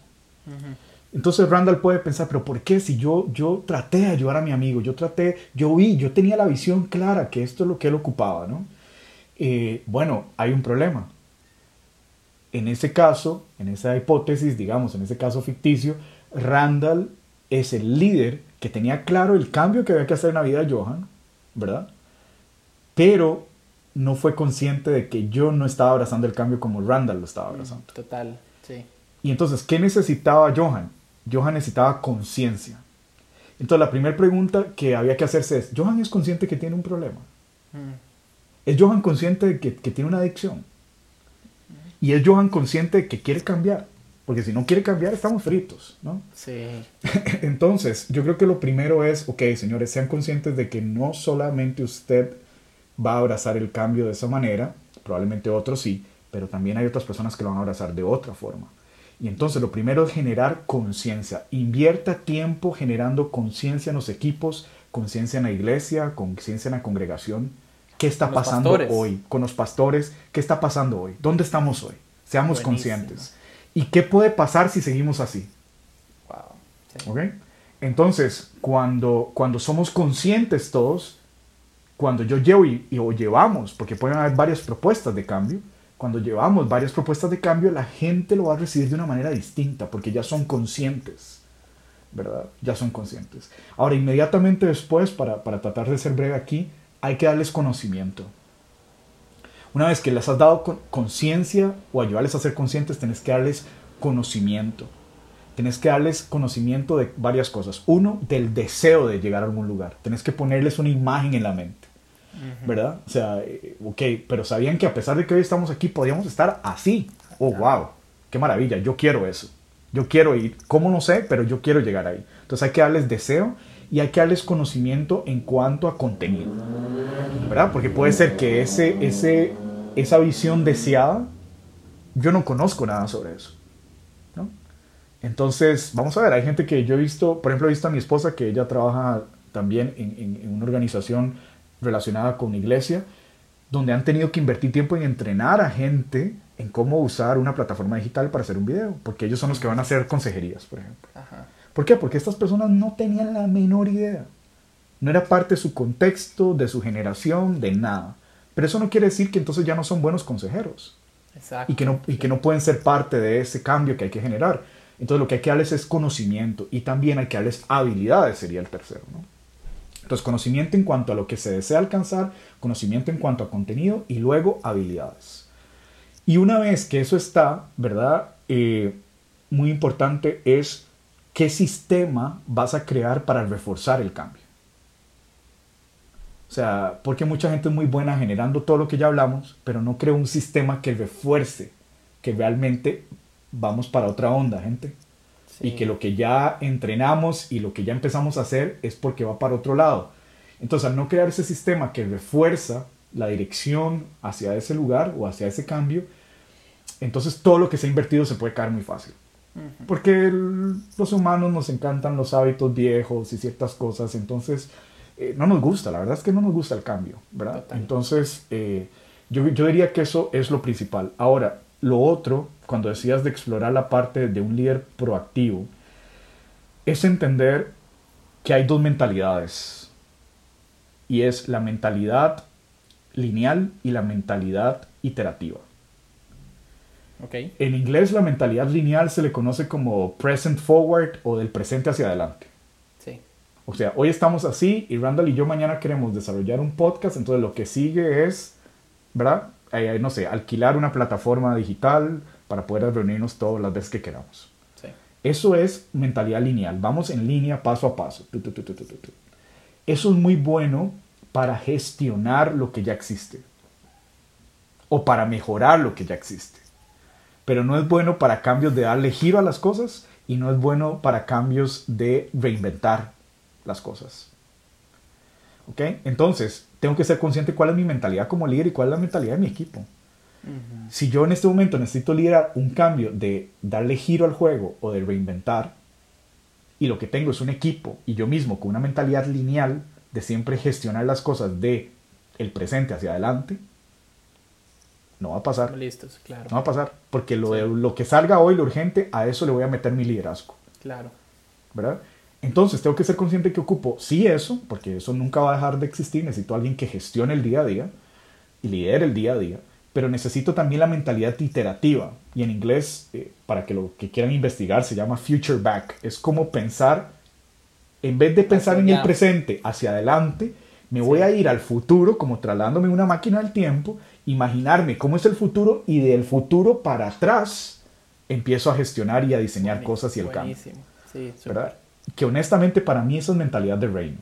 Entonces Randall puede pensar, pero ¿por qué si yo, yo traté de ayudar a mi amigo, yo traté, yo vi, yo tenía la visión clara que esto es lo que él ocupaba, ¿no? Eh, bueno, hay un problema. En ese caso, en esa hipótesis, digamos, en ese caso ficticio, Randall es el líder que tenía claro el cambio que había que hacer en la vida de Johan, ¿verdad? Pero no fue consciente de que yo no estaba abrazando el cambio como Randall lo estaba abrazando. Total, sí. Y entonces, ¿qué necesitaba Johan? Johan necesitaba conciencia. Entonces, la primera pregunta que había que hacerse es, ¿Johan es consciente que tiene un problema? Mm. ¿Es Johan consciente de que, que, tiene una adicción? ¿Y es Johan consciente de que quiere cambiar? Porque si no quiere cambiar, estamos fritos, ¿no? Sí. (laughs) Entonces, yo creo que lo primero es, ok, señores, sean conscientes de que no solamente usted va a abrazar el cambio de esa manera, probablemente otros sí, pero también hay otras personas que lo van a abrazar de otra forma. Y entonces lo primero es generar conciencia. Invierta tiempo generando conciencia en los equipos, conciencia en la iglesia, conciencia en la congregación. ¿Qué está pasando hoy con los pastores? ¿Qué está pasando hoy? ¿Dónde estamos hoy? Seamos conscientes. ¿Y qué puede pasar si seguimos así? Wow. Entonces, cuando, cuando somos conscientes todos, cuando yo llevo y, o llevamos, porque pueden haber varias propuestas de cambio, cuando llevamos varias propuestas de cambio, la gente lo va a recibir de una manera distinta, porque ya son conscientes, ¿verdad? Ya son conscientes. Ahora, inmediatamente después, para, para tratar de ser breve aquí, hay que darles conocimiento. Una vez que les has dado conciencia o ayudarles a ser conscientes, tenés que darles conocimiento. Tenés que darles conocimiento de varias cosas. Uno, del deseo de llegar a algún lugar. Tenés que ponerles una imagen en la mente. ¿Verdad? O sea, eh, ok, pero sabían que a pesar de que hoy estamos aquí, podíamos estar así. Oh, wow, qué maravilla, yo quiero eso. Yo quiero ir, ¿cómo no sé? Pero yo quiero llegar ahí. Entonces hay que darles deseo y hay que darles conocimiento en cuanto a contenido. ¿Verdad? Porque puede ser que ese, ese, esa visión deseada, yo no conozco nada sobre eso. ¿no? Entonces, vamos a ver, hay gente que yo he visto, por ejemplo, he visto a mi esposa que ella trabaja también en, en una organización relacionada con iglesia, donde han tenido que invertir tiempo en entrenar a gente en cómo usar una plataforma digital para hacer un video, porque ellos son los que van a hacer consejerías, por ejemplo. ¿Por qué? Porque estas personas no tenían la menor idea. No era parte de su contexto, de su generación, de nada. Pero eso no quiere decir que entonces ya no son buenos consejeros. Y que, no, y que no pueden ser parte de ese cambio que hay que generar. Entonces lo que hay que darles es conocimiento y también hay que darles habilidades, sería el tercero. Entonces conocimiento en cuanto a lo que se desea alcanzar, conocimiento en cuanto a contenido y luego habilidades. Y una vez que eso está, ¿verdad? Eh, muy importante es qué sistema vas a crear para reforzar el cambio. O sea, porque mucha gente es muy buena generando todo lo que ya hablamos, pero no creo un sistema que refuerce que realmente vamos para otra onda, gente. Y que lo que ya entrenamos y lo que ya empezamos a hacer es porque va para otro lado. Entonces, al no crear ese sistema que refuerza la dirección hacia ese lugar o hacia ese cambio, entonces todo lo que se ha invertido se puede caer muy fácil. Porque los humanos nos encantan los hábitos viejos y ciertas cosas, entonces eh, no nos gusta, la verdad es que no nos gusta el cambio, ¿verdad? Entonces, eh, yo, yo, diría que eso es lo principal. Ahora, lo otro, cuando decías de explorar la parte de un líder proactivo, es entender que hay dos mentalidades. Y es la mentalidad lineal y la mentalidad iterativa. Okay. En inglés la mentalidad lineal se le conoce como present forward o del presente hacia adelante. O sea, hoy estamos así y Randall y yo mañana queremos desarrollar un podcast, entonces lo que sigue es, ¿verdad? Eh, no sé, alquilar una plataforma digital para poder reunirnos todas las veces que queramos. Eso es mentalidad lineal, vamos en línea paso a paso. Eso es muy bueno para gestionar lo que ya existe o para mejorar lo que ya existe. Pero no es bueno para cambios de darle giro a las cosas y no es bueno para cambios de reinventar las cosas. ¿Ok? Entonces, tengo que ser consciente cuál es mi mentalidad como líder y cuál es la mentalidad de mi equipo. Si yo en este momento necesito liderar un cambio de darle giro al juego o de reinventar, y lo que tengo es un equipo y yo mismo con una mentalidad lineal de siempre gestionar las cosas de el presente hacia adelante, no va a pasar. Listos, claro. No va a pasar, porque lo, lo que salga hoy, lo urgente, a eso le voy a meter mi liderazgo. Claro. ¿Verdad? Entonces tengo que ser consciente que ocupo sí eso, porque eso nunca va a dejar de existir, necesito a alguien que gestione el día a día y lidere el día a día, pero necesito también la mentalidad iterativa, y en inglés, eh, para que lo que quieran investigar, se llama future back, es como pensar, en vez de pensar en el presente hacia adelante, me voy a ir al futuro, como trasladándome una máquina del tiempo, imaginarme cómo es el futuro y del futuro para atrás empiezo a gestionar y a diseñar cosas y el cambio. Sí, ¿verdad? Que honestamente para mí eso es mentalidad de reino,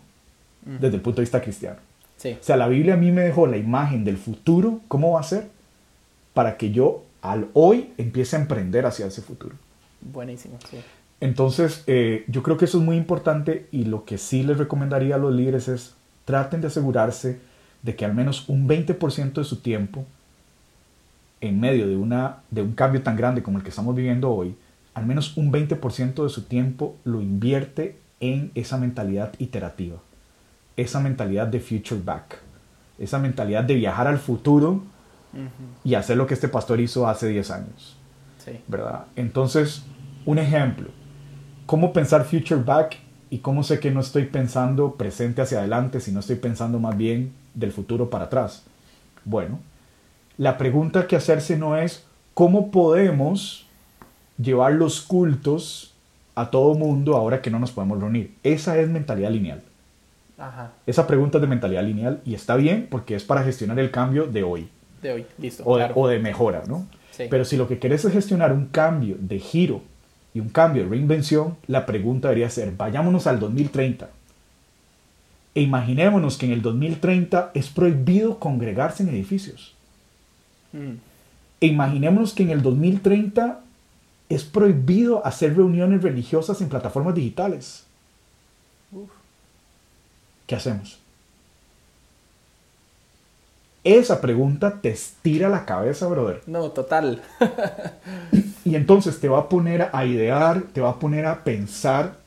desde el punto de vista cristiano. O sea, la Biblia a mí me dejó la imagen del futuro, cómo va a ser, para que yo al hoy empiece a emprender hacia ese futuro. Buenísimo, sí. Entonces, eh, yo creo que eso es muy importante y lo que sí les recomendaría a los líderes es traten de asegurarse de que al menos un 20% de su tiempo, en medio de, una, de un cambio tan grande como el que estamos viviendo hoy, al menos un 20% de su tiempo lo invierte en esa mentalidad iterativa, esa mentalidad de future back, esa mentalidad de viajar al futuro y hacer lo que este pastor hizo hace 10 años. ¿Verdad? Entonces, un ejemplo, ¿cómo pensar future back y cómo sé que no estoy pensando presente hacia adelante, sino estoy pensando más bien del futuro para atrás? Bueno, la pregunta que hacerse no es cómo podemos llevar los cultos a todo mundo ahora que no nos podemos reunir. Esa es mentalidad lineal. Esa pregunta es de mentalidad lineal y está bien porque es para gestionar el cambio de hoy. De hoy, listo. O, de, o de mejora, ¿no? Pero si lo que querés es gestionar un cambio de giro y un cambio de reinvención, la pregunta debería ser, vayámonos al 2030 e imaginémonos que en el 2030 es prohibido congregarse en edificios. Mm. E imaginémonos que en el 2030 es prohibido hacer reuniones religiosas en plataformas digitales. ¿Qué hacemos? Esa pregunta te estira la cabeza, brother. No, total. (laughs) y entonces te va a poner a idear, te va a poner a pensar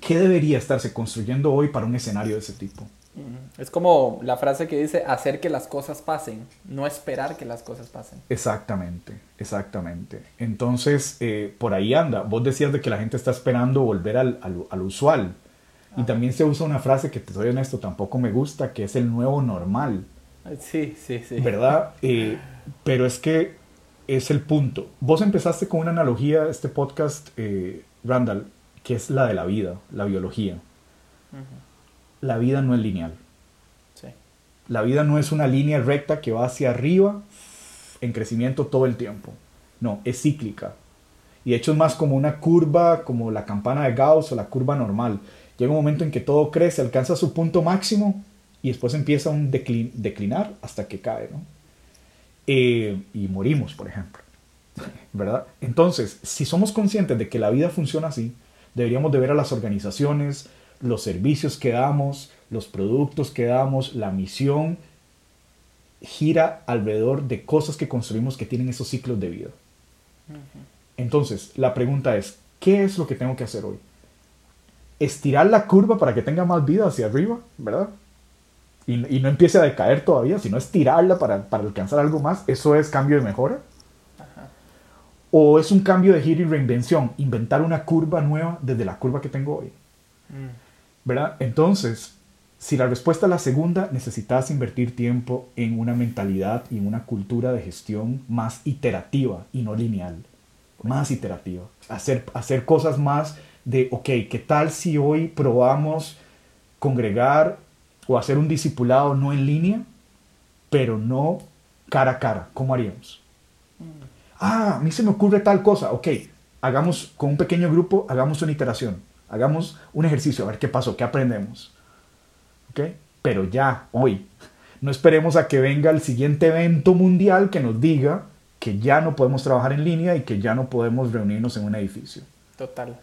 ¿qué debería estarse construyendo hoy para un escenario de ese tipo? Es como la frase que dice hacer que las cosas pasen, no esperar que las cosas pasen. Exactamente, exactamente. Entonces, eh, por ahí anda. Vos decías de que la gente está esperando volver al, al, usual. Y también se usa una frase que te soy honesto, tampoco me gusta, que es el nuevo normal. Sí, sí, sí. ¿Verdad? Eh, pero es que es el punto. Vos empezaste con una analogía, este podcast, eh, Randall, que es la de la vida, la biología. La vida no es lineal. La vida no es una línea recta que va hacia arriba en crecimiento todo el tiempo. No, es cíclica. Y de hecho es más como una curva, como la campana de Gauss o la curva normal. Llega un momento en que todo crece, alcanza su punto máximo y después empieza un declinar hasta que cae. Eh, y morimos, por ejemplo. ¿Verdad? Entonces, si somos conscientes de que la vida funciona así, Deberíamos de ver a las organizaciones, los servicios que damos, los productos que damos, la misión gira alrededor de cosas que construimos que tienen esos ciclos de vida. Entonces, la pregunta es, ¿qué es lo que tengo que hacer hoy? Estirar la curva para que tenga más vida hacia arriba, ¿verdad? Y, no empiece a decaer todavía, sino estirarla para, para alcanzar algo más. Eso es cambio de mejora. ¿O es un cambio de giro y reinvención? Inventar una curva nueva desde la curva que tengo hoy. Mm. ¿Verdad? Entonces, si la respuesta es la segunda, necesitas invertir tiempo en una mentalidad y en una cultura de gestión más iterativa y no lineal. Más iterativa. Hacer, hacer cosas más de, ok, ¿qué tal si hoy probamos congregar o hacer un discipulado no en línea, pero no cara a cara? ¿Cómo haríamos? Mm ah, a mí se me ocurre tal cosa, ok, hagamos con un pequeño grupo, hagamos una iteración, hagamos un ejercicio, a ver qué pasó, qué aprendemos. ¿Ok? Pero ya, hoy, no esperemos a que venga el siguiente evento mundial que nos diga que ya no podemos trabajar en línea y que ya no podemos reunirnos en un edificio. Total.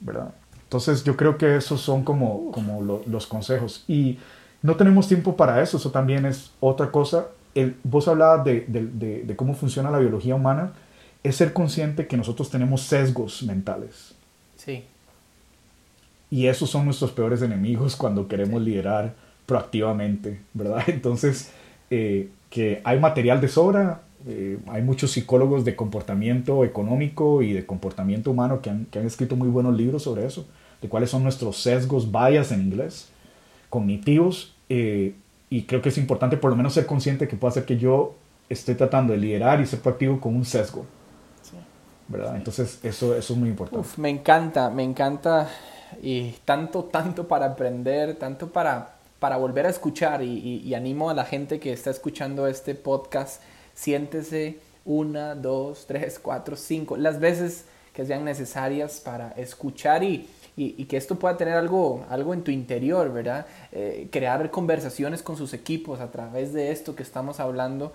¿Verdad? Entonces yo creo que esos son como, como los consejos. Y no tenemos tiempo para eso, eso también es otra cosa. El, vos hablabas de, de, de, cómo funciona la biología humana, es ser consciente que nosotros tenemos sesgos mentales. Sí. Y esos son nuestros peores enemigos cuando queremos liderar proactivamente, ¿verdad? (laughs) Entonces, eh, que hay material de sobra, eh, hay muchos psicólogos de comportamiento económico y de comportamiento humano que han, que han escrito muy buenos libros sobre eso, de cuáles son nuestros sesgos, bias en inglés, cognitivos, eh, y creo que es importante por lo menos ser consciente que puede ser que yo esté tratando de liderar y ser proactivo con un sesgo. ¿verdad? Entonces eso, eso es muy importante. me encanta, me encanta y tanto, tanto para aprender, tanto para, para volver a escuchar y, animo a la gente que está escuchando este podcast, siéntese una, dos, tres, cuatro, cinco, las veces que sean necesarias para escuchar y, y, que esto pueda tener algo, algo en tu interior, ¿verdad? Eh, crear conversaciones con sus equipos a través de esto que estamos hablando.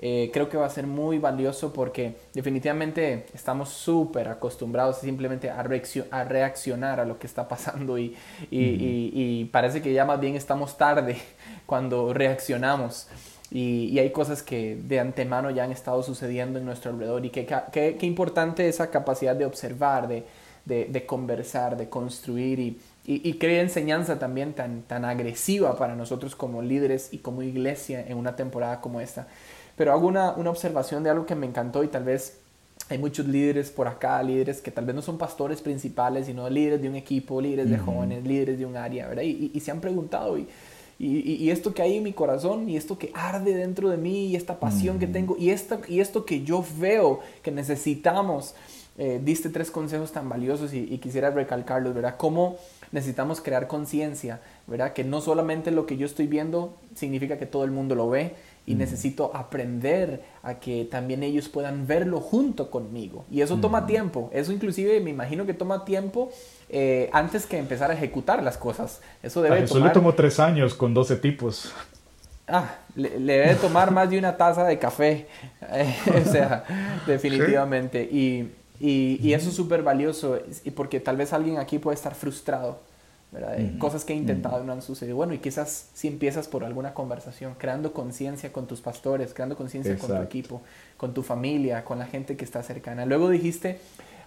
Eh, creo que va a ser muy valioso porque definitivamente estamos súper acostumbrados simplemente a, a, reaccionar a lo que está pasando y, y, parece que ya más bien estamos tarde (laughs) cuando reaccionamos. Y, hay cosas que de antemano ya han estado sucediendo en nuestro alrededor y qué que, que, importante esa capacidad de observar, de, de, de conversar, de construir y, y, qué enseñanza también tan, tan agresiva para nosotros como líderes y como iglesia en una temporada como esta. Pero hago una, una observación de algo que me encantó y tal vez hay muchos líderes por acá, líderes que tal vez no son pastores principales, sino líderes de un equipo, líderes de jóvenes, líderes de un área, ¿verdad? Y, y, se han preguntado, y, y, esto que hay en mi corazón, y esto que arde dentro de mí, y esta pasión que tengo, y, esta, y esto que yo veo que necesitamos, eh, diste tres consejos tan valiosos y, quisiera recalcarlos, ¿verdad? Cómo necesitamos crear conciencia, ¿verdad? Que no solamente lo que yo estoy viendo significa que todo el mundo lo ve, y necesito aprender a que también ellos puedan verlo junto conmigo. Y eso toma tiempo, eso inclusive me imagino que toma tiempo eh, antes que empezar a ejecutar las cosas. Eso debe Eso le tomó tres años con 12 tipos. Ah, le, debe tomar más de una taza de café, (laughs) o sea, (laughs) definitivamente. Y, y, y, eso es súper valioso, y porque tal vez alguien aquí puede estar frustrado Cosas que he intentado y no han sucedido. Bueno, y quizás si empiezas por alguna conversación, creando conciencia con tus pastores, creando conciencia con tu equipo, con tu familia, con la gente que está cercana. Luego dijiste,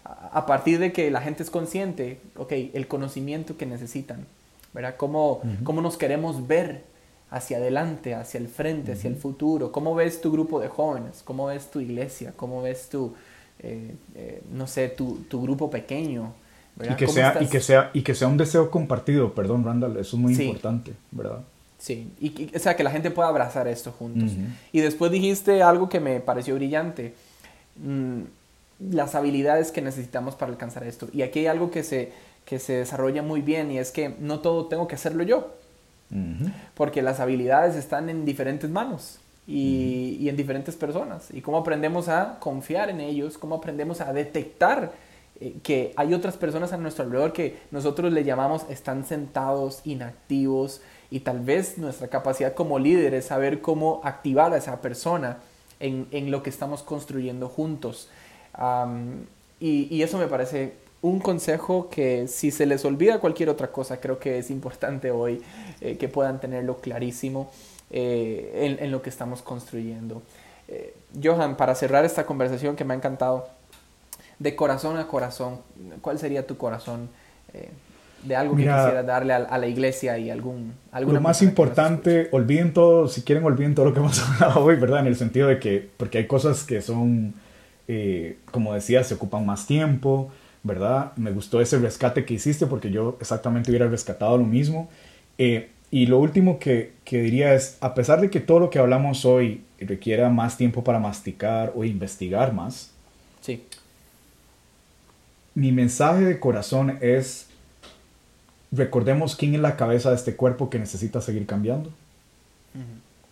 a partir de que la gente es consciente, ok, el conocimiento que necesitan, ¿verdad? ¿Cómo, cómo nos queremos ver hacia adelante, hacia el frente, hacia el futuro? ¿Cómo ves tu grupo de jóvenes? ¿Cómo ves tu iglesia? ¿Cómo ves tu, eh, eh, no sé, tu, tu grupo pequeño? Y que, sea, y, que sea, y que sea un deseo compartido, perdón Randall, eso es muy importante, ¿verdad? Sí, y, o sea, que la gente pueda abrazar esto juntos. Y después dijiste algo que me pareció brillante, mm, las habilidades que necesitamos para alcanzar esto. Y aquí hay algo que se, que se desarrolla muy bien y es que no todo tengo que hacerlo yo, porque las habilidades están en diferentes manos. Y, y en diferentes personas. Y cómo aprendemos a confiar en ellos, cómo aprendemos a detectar eh, que hay otras personas a nuestro alrededor que nosotros le llamamos están sentados, inactivos, y tal vez nuestra capacidad como líder es saber cómo activar a esa persona en, en lo que estamos construyendo juntos. y, y, eso me parece un consejo que si se les olvida cualquier otra cosa, creo que es importante hoy eh, que puedan tenerlo clarísimo eh, en, en, lo que estamos construyendo. Johan, para cerrar esta conversación que me ha encantado, de corazón a corazón, ¿cuál sería tu corazón eh, de algo que quisieras darle a, la iglesia y algún... Lo más importante, olviden todo, si quieren olviden todo lo que hemos (laughs) hablado hoy, ¿verdad? En el sentido de que, porque hay cosas que son, eh, como decía, se ocupan más tiempo, ¿verdad? Me gustó ese rescate que hiciste porque yo exactamente hubiera rescatado lo mismo. Eh, y lo último que, que, diría es, a pesar de que todo lo que hablamos hoy requiera más tiempo para masticar o investigar más, sí mi mensaje de corazón es, recordemos quién es la cabeza de este cuerpo que necesita seguir cambiando.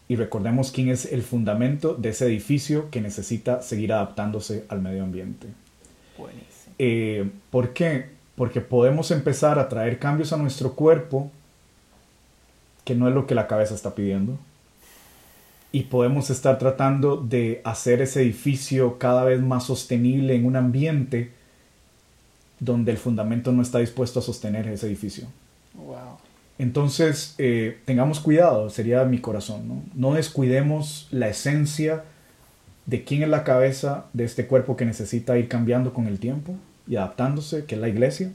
Y recordemos quién es el fundamento de ese edificio que necesita seguir adaptándose al medio ambiente. Eh, ¿Por qué? Porque podemos empezar a traer cambios a nuestro cuerpo que no es lo que la cabeza está pidiendo. Y podemos estar tratando de hacer ese edificio cada vez más sostenible en un ambiente donde el fundamento no está dispuesto a sostener ese edificio. Entonces, eh, tengamos cuidado, sería mi corazón, ¿no? No descuidemos la esencia de quién es la cabeza de este cuerpo que necesita ir cambiando con el tiempo y adaptándose, que es la iglesia.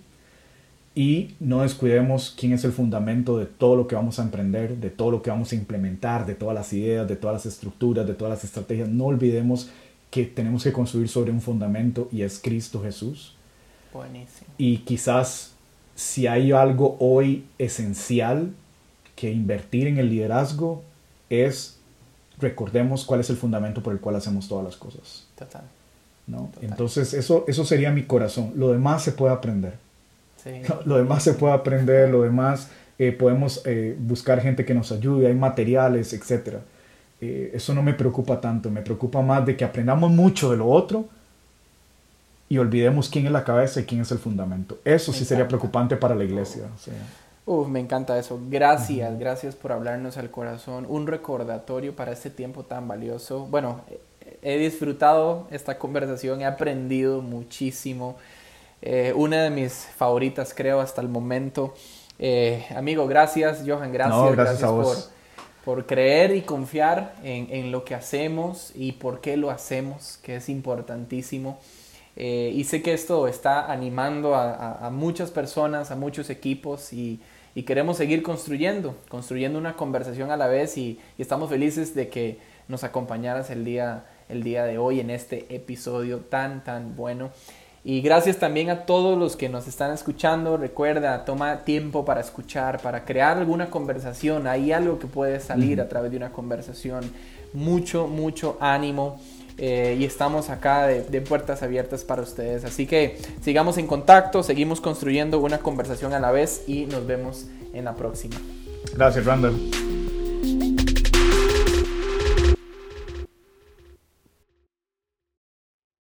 Y no descuidemos quién es el fundamento de todo lo que vamos a emprender, de todo lo que vamos a implementar, de todas las ideas, de todas las estructuras, de todas las estrategias. No olvidemos que tenemos que construir sobre un fundamento y es Cristo Jesús. Buenísimo. Y quizás si hay algo hoy esencial que invertir en el liderazgo es recordemos cuál es el fundamento por el cual hacemos todas las cosas. Total. ¿no? Entonces eso, eso sería mi corazón. Lo demás se puede aprender. Sí. (laughs) Lo demás se puede aprender, lo demás eh, podemos eh, buscar gente que nos ayude, hay materiales, etc. Eh, eso no me preocupa tanto, me preocupa más de que aprendamos mucho de lo otro, y olvidemos quién es la cabeza y quién es el fundamento. Eso sí sería preocupante para la iglesia. Uf, me encanta eso. Gracias, gracias por hablarnos al corazón. Un recordatorio para este tiempo tan valioso. Bueno, he disfrutado esta conversación, he aprendido muchísimo. Eh, una de mis favoritas, creo, hasta el momento. Eh, amigo, gracias, Johan, gracias. gracias, a vos. Por, por creer y confiar en, en lo que hacemos y por qué lo hacemos, que es importantísimo. Eh, y sé que esto está animando a, muchas personas, a muchos equipos y, queremos seguir construyendo, construyendo una conversación a la vez y, estamos felices de que nos acompañaras el día, el día de hoy en este episodio tan, tan bueno. Y gracias también a todos los que nos están escuchando. Recuerda, toma tiempo para escuchar, para crear alguna conversación. Hay algo que puede salir a través de una conversación. Mucho, mucho ánimo. Eh, y estamos acá de, de, puertas abiertas para ustedes. Así que sigamos en contacto, seguimos construyendo una conversación a la vez y nos vemos en la próxima. Gracias, Randall.